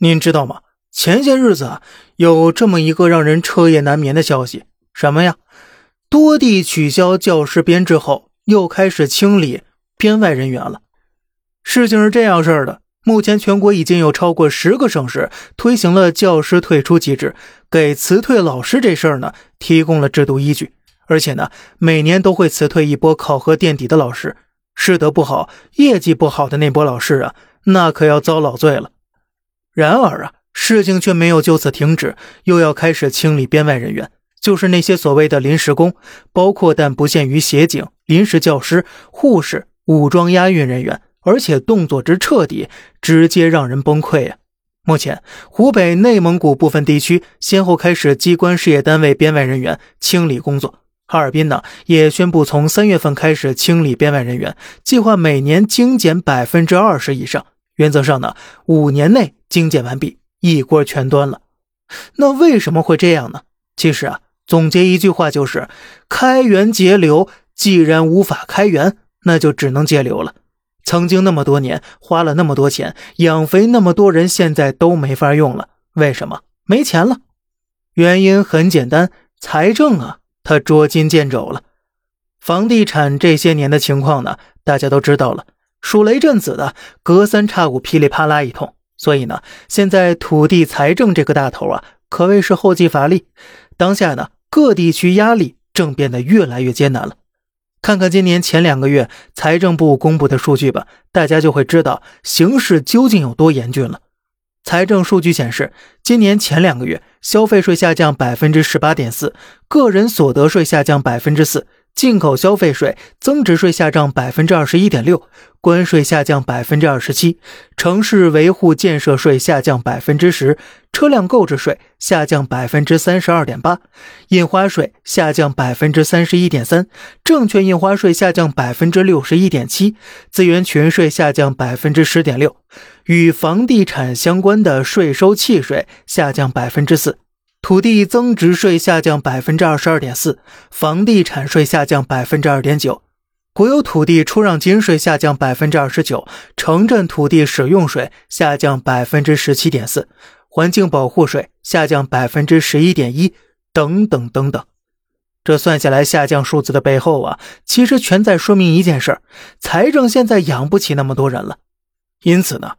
您知道吗？前些日子啊，有这么一个让人彻夜难眠的消息，什么呀？多地取消教师编制后，又开始清理编外人员了。事情是这样式的：目前全国已经有超过十个省市推行了教师退出机制，给辞退老师这事儿呢提供了制度依据，而且呢，每年都会辞退一波考核垫底的老师，师德不好、业绩不好的那波老师啊，那可要遭老罪了。然而啊，事情却没有就此停止，又要开始清理编外人员，就是那些所谓的临时工，包括但不限于协警、临时教师、护士、武装押运人员，而且动作之彻底，直接让人崩溃呀！目前，湖北、内蒙古部分地区先后开始机关事业单位编外人员清理工作，哈尔滨呢也宣布从三月份开始清理编外人员，计划每年精简百分之二十以上。原则上呢，五年内精简完毕，一锅全端了。那为什么会这样呢？其实啊，总结一句话就是：开源节流。既然无法开源，那就只能节流了。曾经那么多年花了那么多钱养肥那么多人，现在都没法用了。为什么？没钱了。原因很简单，财政啊，它捉襟见肘了。房地产这些年的情况呢，大家都知道了。属雷震子的，隔三差五噼里啪啦一通，所以呢，现在土地财政这个大头啊，可谓是后继乏力。当下呢，各地区压力正变得越来越艰难了。看看今年前两个月财政部公布的数据吧，大家就会知道形势究竟有多严峻了。财政数据显示，今年前两个月消费税下降百分之十八点四，个人所得税下降百分之四。进口消费税增值税下降百分之二十一点六，关税下降百分之二十七，城市维护建设税下降百分之十，车辆购置税下降百分之三十二点八，印花税下降百分之三十一点三，证券印花税下降百分之六十一点七，资源权税下降百分之十点六，与房地产相关的税收契税下降百分之四。土地增值税下降百分之二十二点四，房地产税下降百分之二点九，国有土地出让金税下降百分之二十九，城镇土地使用税下降百分之十七点四，环境保护税下降百分之十一点一，等等等等。这算下来下降数字的背后啊，其实全在说明一件事儿：财政现在养不起那么多人了。因此呢。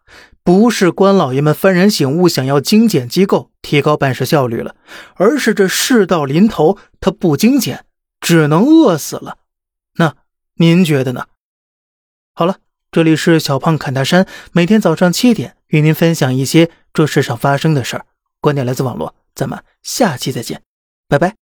不是官老爷们幡然醒悟，想要精简机构、提高办事效率了，而是这事到临头，他不精简，只能饿死了。那您觉得呢？好了，这里是小胖侃大山，每天早上七点与您分享一些这世上发生的事儿，观点来自网络，咱们下期再见，拜拜。